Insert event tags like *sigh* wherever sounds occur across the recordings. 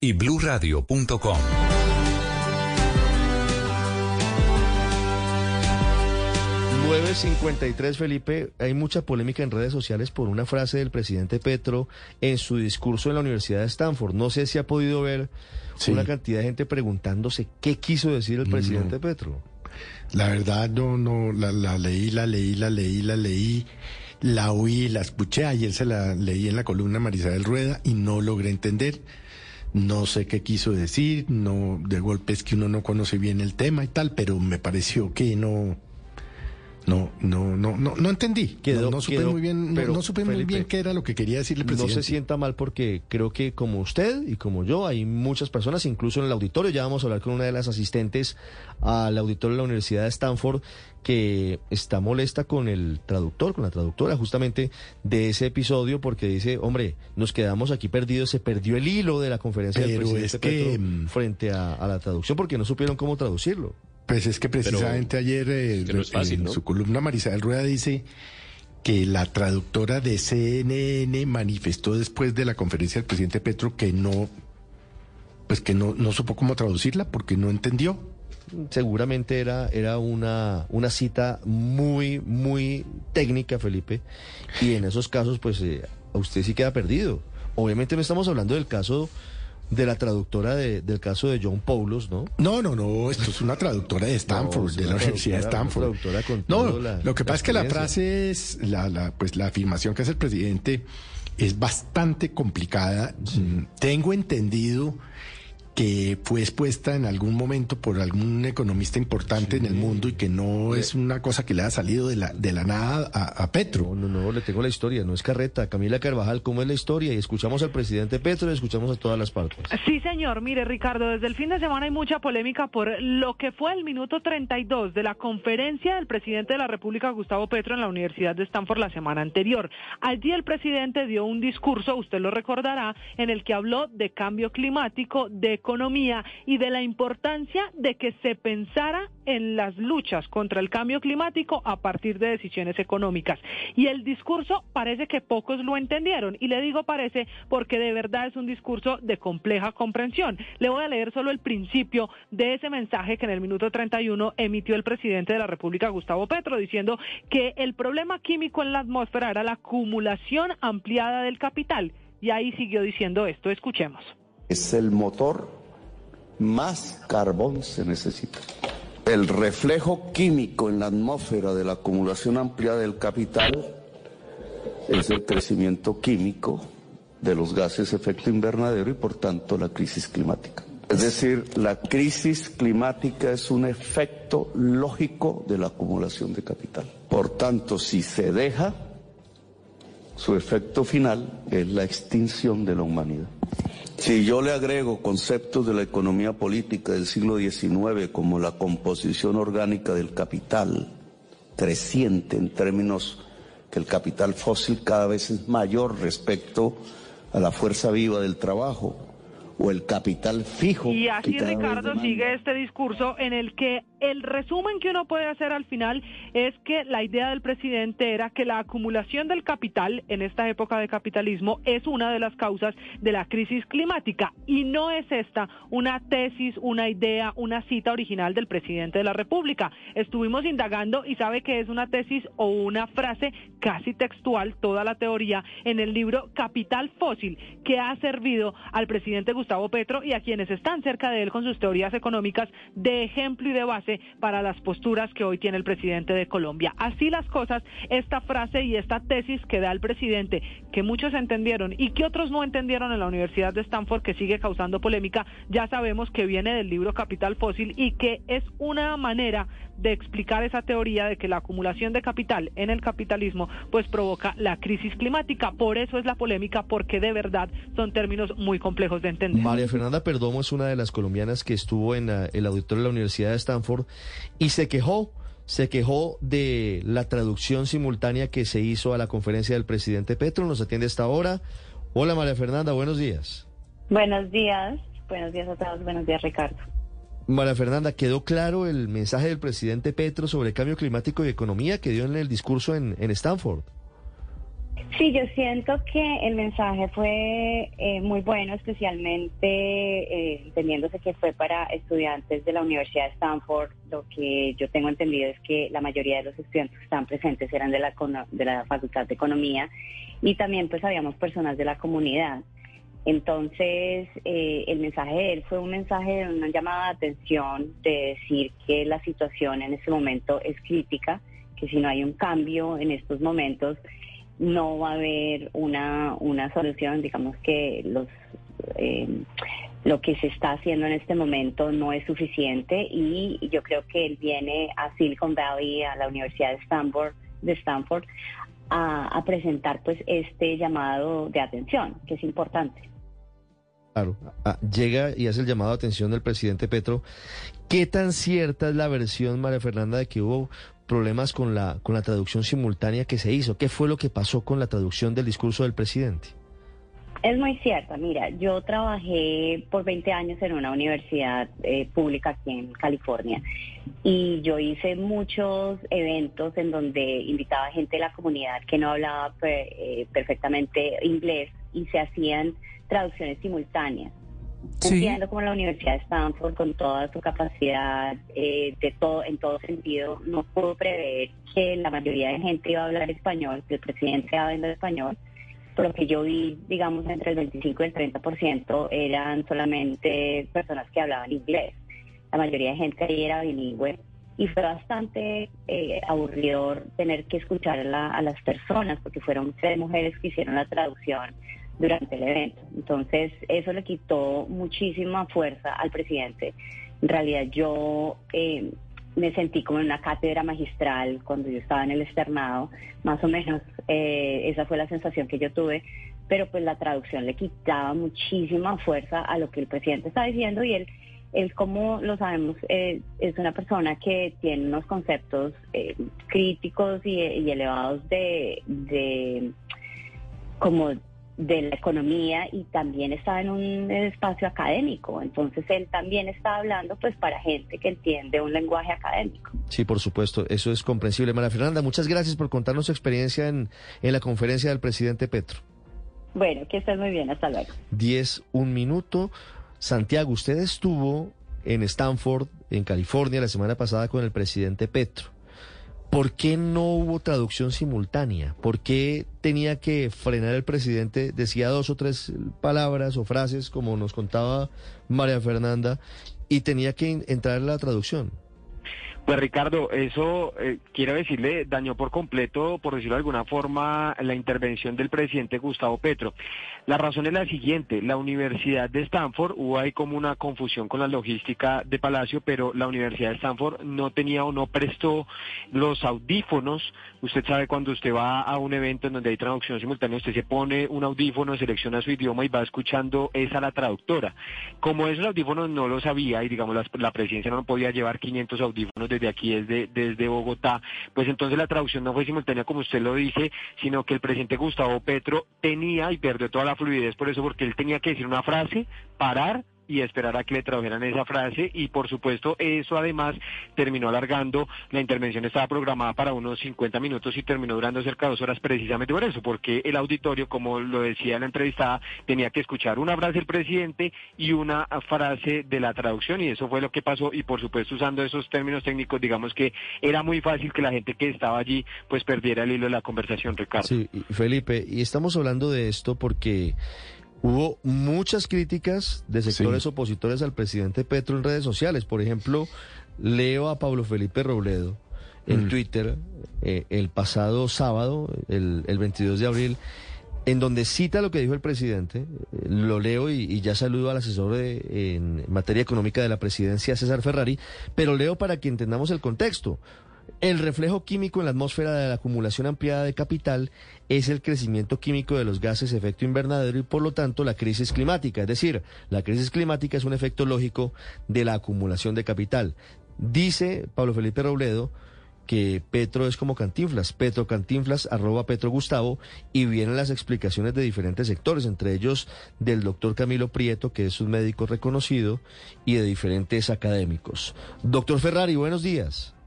y bluradio.com. ...953 Felipe, hay mucha polémica en redes sociales por una frase del presidente Petro en su discurso en la Universidad de Stanford. No sé si ha podido ver una cantidad de gente preguntándose qué quiso decir el presidente Petro. La verdad no, no, la, la leí, la leí, la leí, la leí, la oí, la escuché, ayer se la leí en la columna Marisabel Rueda y no logré entender no sé qué quiso decir, no, de golpe es que uno no conoce bien el tema y tal, pero me pareció que no, no, no, no, no, no entendí. no, no, supe muy bien, no, supe muy bien qué era lo que quería decirle el presidente. No se sienta mal porque creo que como usted y como yo hay muchas personas, incluso en el auditorio, ya vamos a hablar con una de las asistentes al auditorio de la Universidad de Stanford, que está molesta con el traductor, con la traductora justamente de ese episodio porque dice, hombre, nos quedamos aquí perdidos, se perdió el hilo de la conferencia del presidente que... Mm, frente a la traducción porque no supieron cómo traducirlo. Pues es que precisamente ayer eh, en su columna Marisabel Rueda dice que la traductora de CNN manifestó después de la conferencia del presidente Petro que no, pues que no, no supo cómo traducirla porque no entendió. Seguramente era, era una, una cita muy, muy técnica, Felipe, y en esos casos, pues eh, a usted sí queda perdido. Obviamente no estamos hablando del caso de la traductora del caso de John Paulos, ¿no? No, no, no, esto es una traductora de Stanford, de la Universidad de Stanford. no, lo que pasa es que la frase es, la, la, pues la afirmación que hace el presidente es bastante complicada. Tengo entendido que fue expuesta en algún momento por algún economista importante en el mundo y que no es una cosa que le ha salido de la, de la nada a, Petro. No, no, no, le tengo la historia, no es carreta. Camila Carvajal, ¿cómo es la historia? Y escuchamos al presidente Petro y escuchamos a todas las partes. Sí, señor. Mire, Ricardo, desde el fin de semana hay mucha polémica por lo que fue el minuto 32 de la conferencia del presidente de la República, Gustavo Petro, en la Universidad de Stanford la semana anterior. Allí el presidente dio un discurso, usted lo recordará, en el que habló de cambio climático, de y de la importancia de que se pensara en las luchas contra el cambio climático a partir de decisiones económicas. Y el discurso parece que pocos lo entendieron. Y le digo parece porque de verdad es un discurso de compleja comprensión. Le voy a leer solo el principio de ese mensaje que en el minuto 31 emitió el presidente de la República, Gustavo Petro, diciendo que el problema químico en la atmósfera era la acumulación ampliada del capital. Y ahí siguió diciendo esto. Escuchemos. Es el motor más carbón se necesita. El reflejo químico en la atmósfera de la acumulación amplia del capital es el crecimiento químico de los gases efecto invernadero y por tanto la crisis climática. Es decir, la crisis climática es un efecto lógico de la acumulación de capital. Por tanto, si se deja, su efecto final es la extinción de la humanidad. Si yo le agrego conceptos de la economía política del siglo XIX como la composición orgánica del capital, creciente en términos que el capital fósil cada vez es mayor respecto a la fuerza viva del trabajo, o el capital fijo. Y así Ricardo sigue este discurso en el que el resumen que uno puede hacer al final es que la idea del presidente era que la acumulación del capital en esta época de capitalismo es una de las causas de la crisis climática y no es esta una tesis, una idea, una cita original del presidente de la República. Estuvimos indagando y sabe que es una tesis o una frase casi textual, toda la teoría, en el libro Capital Fósil, que ha servido al presidente Gustavo Petro y a quienes están cerca de él con sus teorías económicas de ejemplo y de base para las posturas que hoy tiene el presidente de Colombia. Así las cosas, esta frase y esta tesis que da el presidente, que muchos entendieron y que otros no entendieron en la Universidad de Stanford, que sigue causando polémica, ya sabemos que viene del libro Capital Fósil y que es una manera de explicar esa teoría de que la acumulación de capital en el capitalismo pues provoca la crisis climática. Por eso es la polémica, porque de verdad son términos muy complejos de entender. María Fernanda Perdomo es una de las colombianas que estuvo en el auditorio de la Universidad de Stanford y se quejó, se quejó de la traducción simultánea que se hizo a la conferencia del presidente Petro. Nos atiende esta hora. Hola María Fernanda, buenos días. Buenos días, buenos días a todos, buenos días Ricardo. María Fernanda, ¿quedó claro el mensaje del presidente Petro sobre cambio climático y economía que dio en el discurso en, Stanford? Sí, yo siento que el mensaje fue eh, muy bueno, especialmente eh, entendiéndose que fue para estudiantes de la Universidad de Stanford. Lo que yo tengo entendido es que la mayoría de los estudiantes que están presentes eran de la, de la Facultad de Economía y también pues habíamos personas de la comunidad. Entonces, eh, el mensaje de él fue un mensaje de una llamada de atención, de decir que la situación en este momento es crítica, que si no hay un cambio en estos momentos, no va a haber una, una solución, digamos que los... Eh, lo que se está haciendo en este momento no es suficiente y yo creo que él viene a Silicon Valley, a la Universidad de Stanford, de Stanford a, presentar pues este llamado de atención, que es importante. Claro, ah, llega y hace el llamado de atención del presidente Petro. ¿Qué tan cierta es la versión, María Fernanda, de que hubo problemas con la, con la traducción simultánea que se hizo? ¿Qué fue lo que pasó con la traducción del discurso del presidente? Es muy cierta. Mira, yo trabajé por 20 años en una universidad eh, pública aquí en California y yo hice muchos eventos en donde invitaba gente de la comunidad que no hablaba eh, perfectamente inglés y se hacían traducciones simultáneas. Entiendo como la Universidad de Stanford, con toda su capacidad eh, de todo, en todo sentido, no pudo prever que la mayoría de gente iba a hablar español, que el presidente iba a hablar español por lo que yo vi, digamos, entre el 25 y el 30% eran solamente personas que hablaban inglés. La mayoría de gente ahí era bilingüe y fue bastante eh, aburridor tener que escuchar a las personas porque fueron tres mujeres que hicieron la traducción durante el evento. Entonces, eso le quitó muchísima fuerza al presidente. En realidad, yo eh, me sentí como en una cátedra magistral cuando yo estaba en el externado, más o menos eh, esa fue la sensación que yo tuve, pero pues la traducción le quitaba muchísima fuerza a lo que el presidente está diciendo y él, él como lo sabemos, eh, es una persona que tiene unos conceptos eh, críticos y, y elevados de, de como de la economía y también está en un espacio académico. Entonces él también está hablando pues para gente que entiende un lenguaje académico. Sí, por supuesto, eso es comprensible. María Fernanda, muchas gracias por contarnos su experiencia en, en la conferencia del presidente Petro. Bueno, que estés muy bien, hasta luego. Diez, un minuto. Santiago, usted estuvo en Stanford, en California, la semana pasada con el presidente Petro. ¿Por qué no hubo traducción simultánea? ¿Por qué tenía que frenar el presidente? Decía dos o tres palabras o frases, como nos contaba María Fernanda, y tenía que entrar en la traducción. Pues Ricardo, eso eh, quiero decirle, dañó por completo, por decirlo de alguna forma, la intervención del presidente Gustavo Petro. La razón es la siguiente, la Universidad de Stanford, hubo ahí como una confusión con la logística de Palacio, pero la Universidad de Stanford no tenía o no prestó los audífonos. Usted sabe cuando usted va a un evento en donde hay traducción simultánea, usted se pone un audífono, selecciona su idioma y va escuchando esa la traductora. Como esos audífonos no lo sabía y digamos la, la presidencia no podía llevar 500 audífonos desde aquí, desde, desde Bogotá, pues entonces la traducción no fue simultánea como usted lo dice, sino que el presidente Gustavo Petro tenía y perdió toda la fluidez por eso, porque él tenía que decir una frase, parar y esperar a que le tradujeran esa frase. Y por supuesto eso además terminó alargando, la intervención estaba programada para unos 50 minutos y terminó durando cerca de dos horas precisamente por eso, porque el auditorio, como lo decía la entrevistada, tenía que escuchar una frase del presidente y una frase de la traducción. Y eso fue lo que pasó. Y por supuesto usando esos términos técnicos digamos que era muy fácil que la gente que estaba allí pues perdiera el hilo de la conversación, Ricardo. Sí, Felipe, y estamos hablando de esto porque Hubo muchas críticas de sectores opositores al presidente Petro en redes sociales. Por ejemplo, leo a Pablo Felipe Robledo en mm. Twitter eh, el pasado sábado, el, 22 de abril, en donde cita lo que dijo el presidente. Eh, lo leo y, ya saludo al asesor en materia económica de la presidencia, César Ferrari, pero leo para que entendamos el contexto. El reflejo químico en la atmósfera de la acumulación ampliada de capital es el crecimiento químico de los gases de efecto invernadero y por lo tanto la crisis climática. Es decir, la crisis climática es un efecto lógico de la acumulación de capital. Dice Pablo Felipe Robledo que Petro es como Cantinflas, Petro Cantinflas, arroba Petro Gustavo, y vienen las explicaciones de diferentes sectores, entre ellos del doctor Camilo Prieto, que es un médico reconocido, y de diferentes académicos. Doctor Ferrari, buenos días.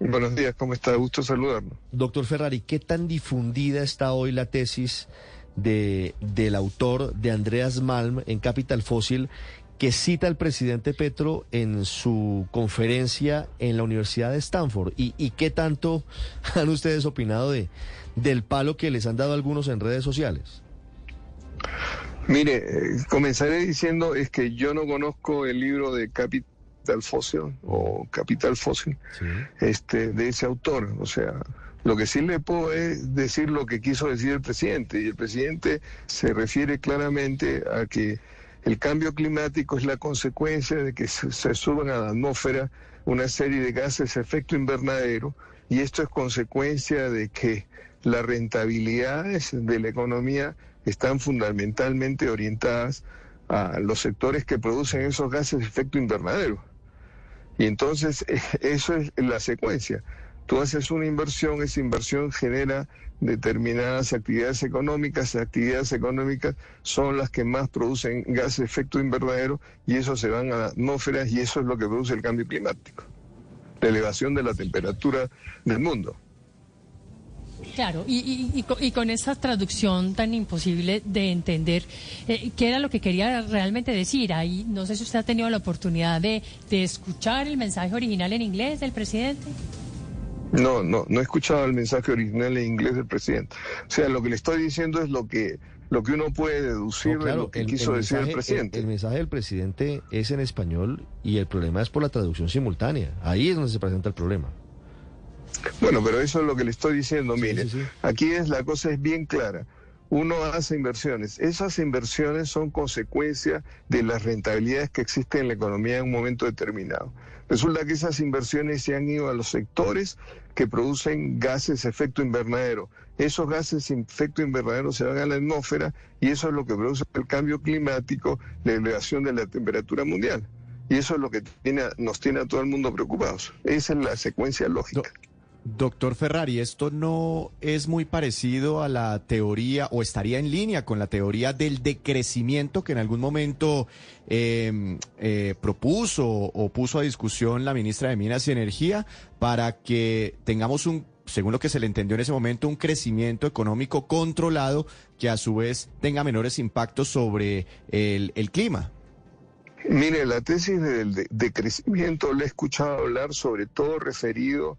Buenos días, ¿cómo está? Gusto saludarlo. Doctor Ferrari, ¿qué tan difundida está hoy la tesis de, del autor de Andreas Malm en Capital Fósil que cita al presidente Petro en su conferencia en la Universidad de Stanford? ¿Y, y qué tanto *laughs* han ustedes opinado de, del palo que les han dado algunos en redes sociales? Mire, eh, comenzaré diciendo es que yo no conozco el libro de Capital Fósil o Capital Fósil este, de ese autor. O sea, lo que sí le puedo es decir lo que quiso decir el presidente. Y el presidente se refiere claramente a que el cambio climático es la consecuencia de que se, se suban a la atmósfera una serie de gases de efecto invernadero y esto es consecuencia de que las rentabilidades de la economía están fundamentalmente orientadas a los sectores que producen esos gases de efecto invernadero. Y entonces *laughs* eso es la secuencia. Tú haces una inversión, esa inversión genera determinadas actividades económicas, esas actividades económicas son las que más producen gases de efecto invernadero y eso se van a las atmósferas y eso es lo que produce el cambio climático, la elevación de la temperatura del mundo. Claro, y, y, y, con, y, con, esa traducción tan imposible de entender, eh, ¿qué era lo que quería realmente decir? Ahí no sé si usted ha tenido la oportunidad de, de escuchar el mensaje original en inglés del presidente. No, no, no he escuchado el mensaje original en inglés del presidente. O sea, lo que le estoy diciendo es lo que lo que uno puede deducir no, claro, de lo que el, quiso el decir mensaje, el presidente. El, el, mensaje del presidente es en español y el problema es por la traducción simultánea. Ahí es donde se presenta el problema. Bueno, pero eso es lo que le estoy diciendo. Mire, sí, sí. aquí es la cosa es bien clara. Uno hace inversiones. Esas inversiones son consecuencia de las rentabilidades que existen en la economía en un momento determinado. Resulta que esas inversiones se han ido a los sectores que producen gases efecto invernadero. Esos gases efecto invernadero se van a la atmósfera y eso es lo que produce el cambio climático, la elevación de la temperatura mundial. Y eso es lo que tiene, nos tiene a todo el mundo preocupados. Esa es la secuencia lógica. Doctor Ferrari, ¿esto no es muy parecido a la teoría o estaría en línea con la teoría del decrecimiento que en algún momento eh, eh, propuso o puso a discusión la ministra de Minas y Energía para que tengamos un, según lo que se le entendió en ese momento, un crecimiento económico controlado que a su vez tenga menores impactos sobre el, clima? Mire, la tesis del decrecimiento la he escuchado hablar sobre todo referido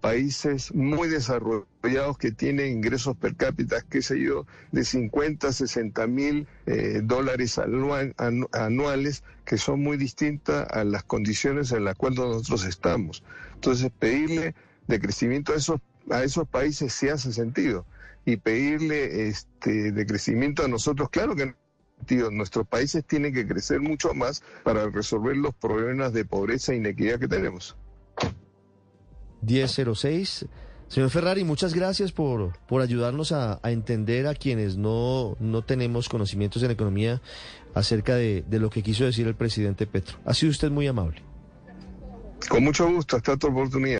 países muy desarrollados que tienen ingresos per cápita, qué sé yo, de 50, 60 mil eh, dólares anual, anu, anuales, que son muy distintas a las condiciones en las cuales nosotros estamos. Entonces, pedirle de crecimiento a esos, a esos países sí hace sentido. Y pedirle este, de crecimiento a nosotros, claro que Tío, nuestros países tienen que crecer mucho más para resolver los problemas de pobreza e inequidad que tenemos. 1006. Señor Ferrari, muchas gracias por, por ayudarnos a, entender a quienes no, no tenemos conocimientos en economía acerca de, de, lo que quiso decir el presidente Petro. Ha sido usted muy amable. Con mucho gusto, hasta oportunidad.